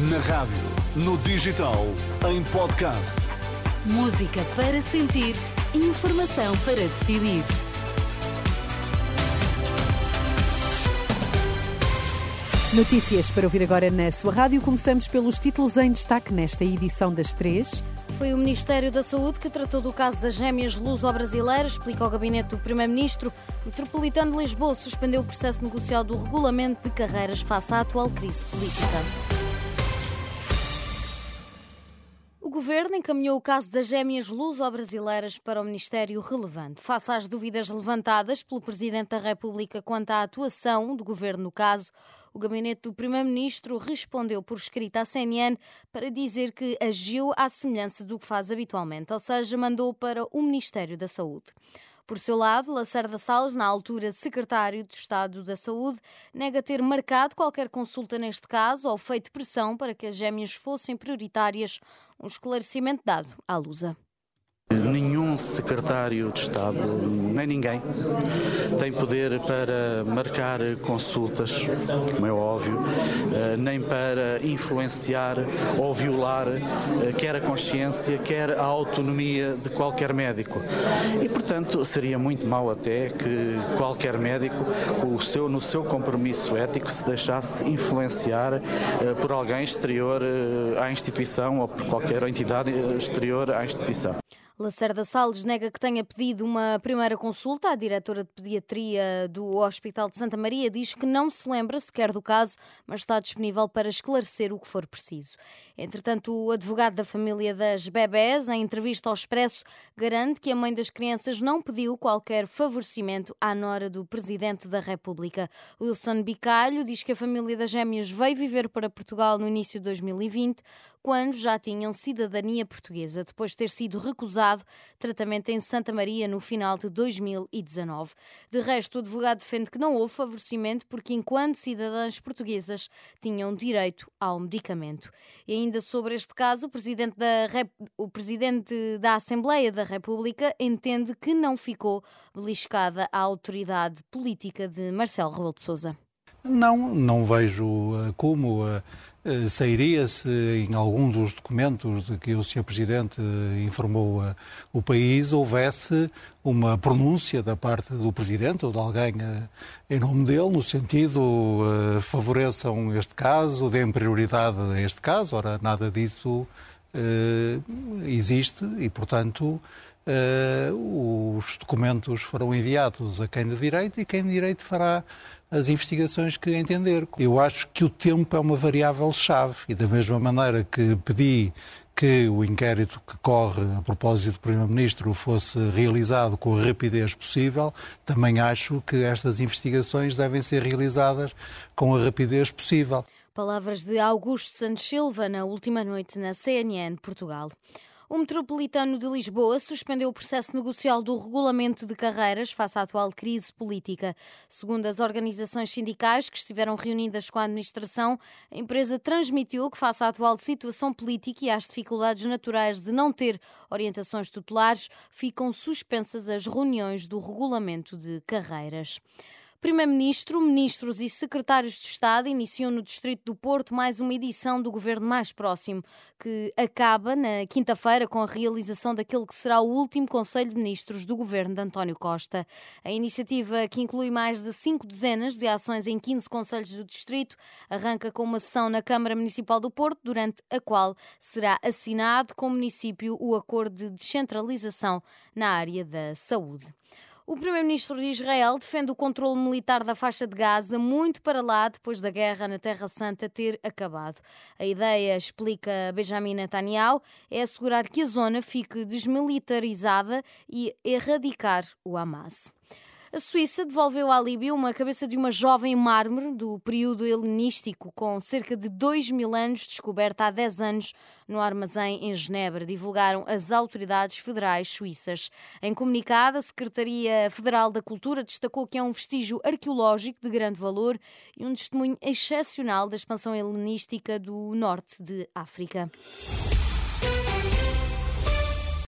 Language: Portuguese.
Na rádio, no digital, em podcast. Música para sentir, informação para decidir. Notícias para ouvir agora na sua rádio. Começamos pelos títulos em destaque nesta edição das três. Foi o Ministério da Saúde que tratou do caso das gêmeas luso-brasileiras, explica o gabinete do Primeiro-Ministro. O Metropolitano de Lisboa suspendeu o processo negocial do regulamento de carreiras face à atual crise política. Governo encaminhou o caso das gêmeas luso-brasileiras para o Ministério relevante. Face às dúvidas levantadas pelo Presidente da República quanto à atuação do governo no caso, o gabinete do Primeiro-Ministro respondeu por escrita à CNN para dizer que agiu à semelhança do que faz habitualmente, ou seja, mandou para o Ministério da Saúde. Por seu lado, Lacerda Salles, na altura secretário de Estado da Saúde, nega ter marcado qualquer consulta neste caso ou feito pressão para que as gêmeas fossem prioritárias, um esclarecimento dado à Lusa. Secretário de Estado, nem ninguém, tem poder para marcar consultas, como é óbvio, eh, nem para influenciar ou violar eh, quer a consciência, quer a autonomia de qualquer médico. E, portanto, seria muito mau até que qualquer médico, seu, no seu compromisso ético, se deixasse influenciar eh, por alguém exterior à instituição ou por qualquer entidade exterior à instituição. Lacerda Salles nega que tenha pedido uma primeira consulta. A diretora de pediatria do Hospital de Santa Maria diz que não se lembra sequer do caso, mas está disponível para esclarecer o que for preciso. Entretanto, o advogado da família das bebés, em entrevista ao Expresso, garante que a mãe das crianças não pediu qualquer favorecimento à nora do Presidente da República. Wilson Bicalho diz que a família das gêmeas veio viver para Portugal no início de 2020, quando já tinham cidadania portuguesa, depois de ter sido recusado tratamento em Santa Maria no final de 2019. De resto, o advogado defende que não houve favorecimento porque, enquanto cidadãs portuguesas, tinham direito ao medicamento. E ainda sobre este caso, o presidente da, Rep... o presidente da Assembleia da República entende que não ficou beliscada a autoridade política de Marcelo Rebelo de Sousa. Não, não vejo uh, como uh, uh, sairia se em algum dos documentos de que o Sr. Presidente informou o país houvesse uma pronúncia da parte do Presidente ou de alguém em nome dele, no sentido favoreçam este caso, deem prioridade a este caso. Ora, nada disso existe e, portanto, os documentos foram enviados a quem de direito e quem de direito fará as investigações que entender. Eu acho que o tempo é uma variável-chave e da mesma maneira que pedi que o inquérito que corre a propósito do Primeiro-Ministro fosse realizado com a rapidez possível, também acho que estas investigações devem ser realizadas com a rapidez possível. Palavras de Augusto Santos Silva na última noite na CNN Portugal. O Metropolitano de Lisboa suspendeu o processo negocial do regulamento de carreiras face à atual crise política. Segundo as organizações sindicais que estiveram reunidas com a administração, a empresa transmitiu que, face à atual situação política e às dificuldades naturais de não ter orientações tutelares, ficam suspensas as reuniões do regulamento de carreiras. Primeiro-Ministro, ministros e secretários de Estado iniciam no Distrito do Porto mais uma edição do Governo Mais Próximo, que acaba na quinta-feira com a realização daquele que será o último Conselho de Ministros do Governo de António Costa. A iniciativa, que inclui mais de cinco dezenas de ações em 15 conselhos do Distrito, arranca com uma sessão na Câmara Municipal do Porto, durante a qual será assinado com o município o acordo de descentralização na área da saúde. O primeiro-ministro de Israel defende o controle militar da faixa de Gaza muito para lá depois da guerra na Terra Santa ter acabado. A ideia, explica Benjamin Netanyahu, é assegurar que a zona fique desmilitarizada e erradicar o Hamas. A Suíça devolveu à Líbia uma cabeça de uma jovem mármore do período helenístico, com cerca de 2 mil anos, descoberta há 10 anos no armazém em Genebra, divulgaram as autoridades federais suíças. Em comunicado, a Secretaria Federal da Cultura destacou que é um vestígio arqueológico de grande valor e um testemunho excepcional da expansão helenística do norte de África.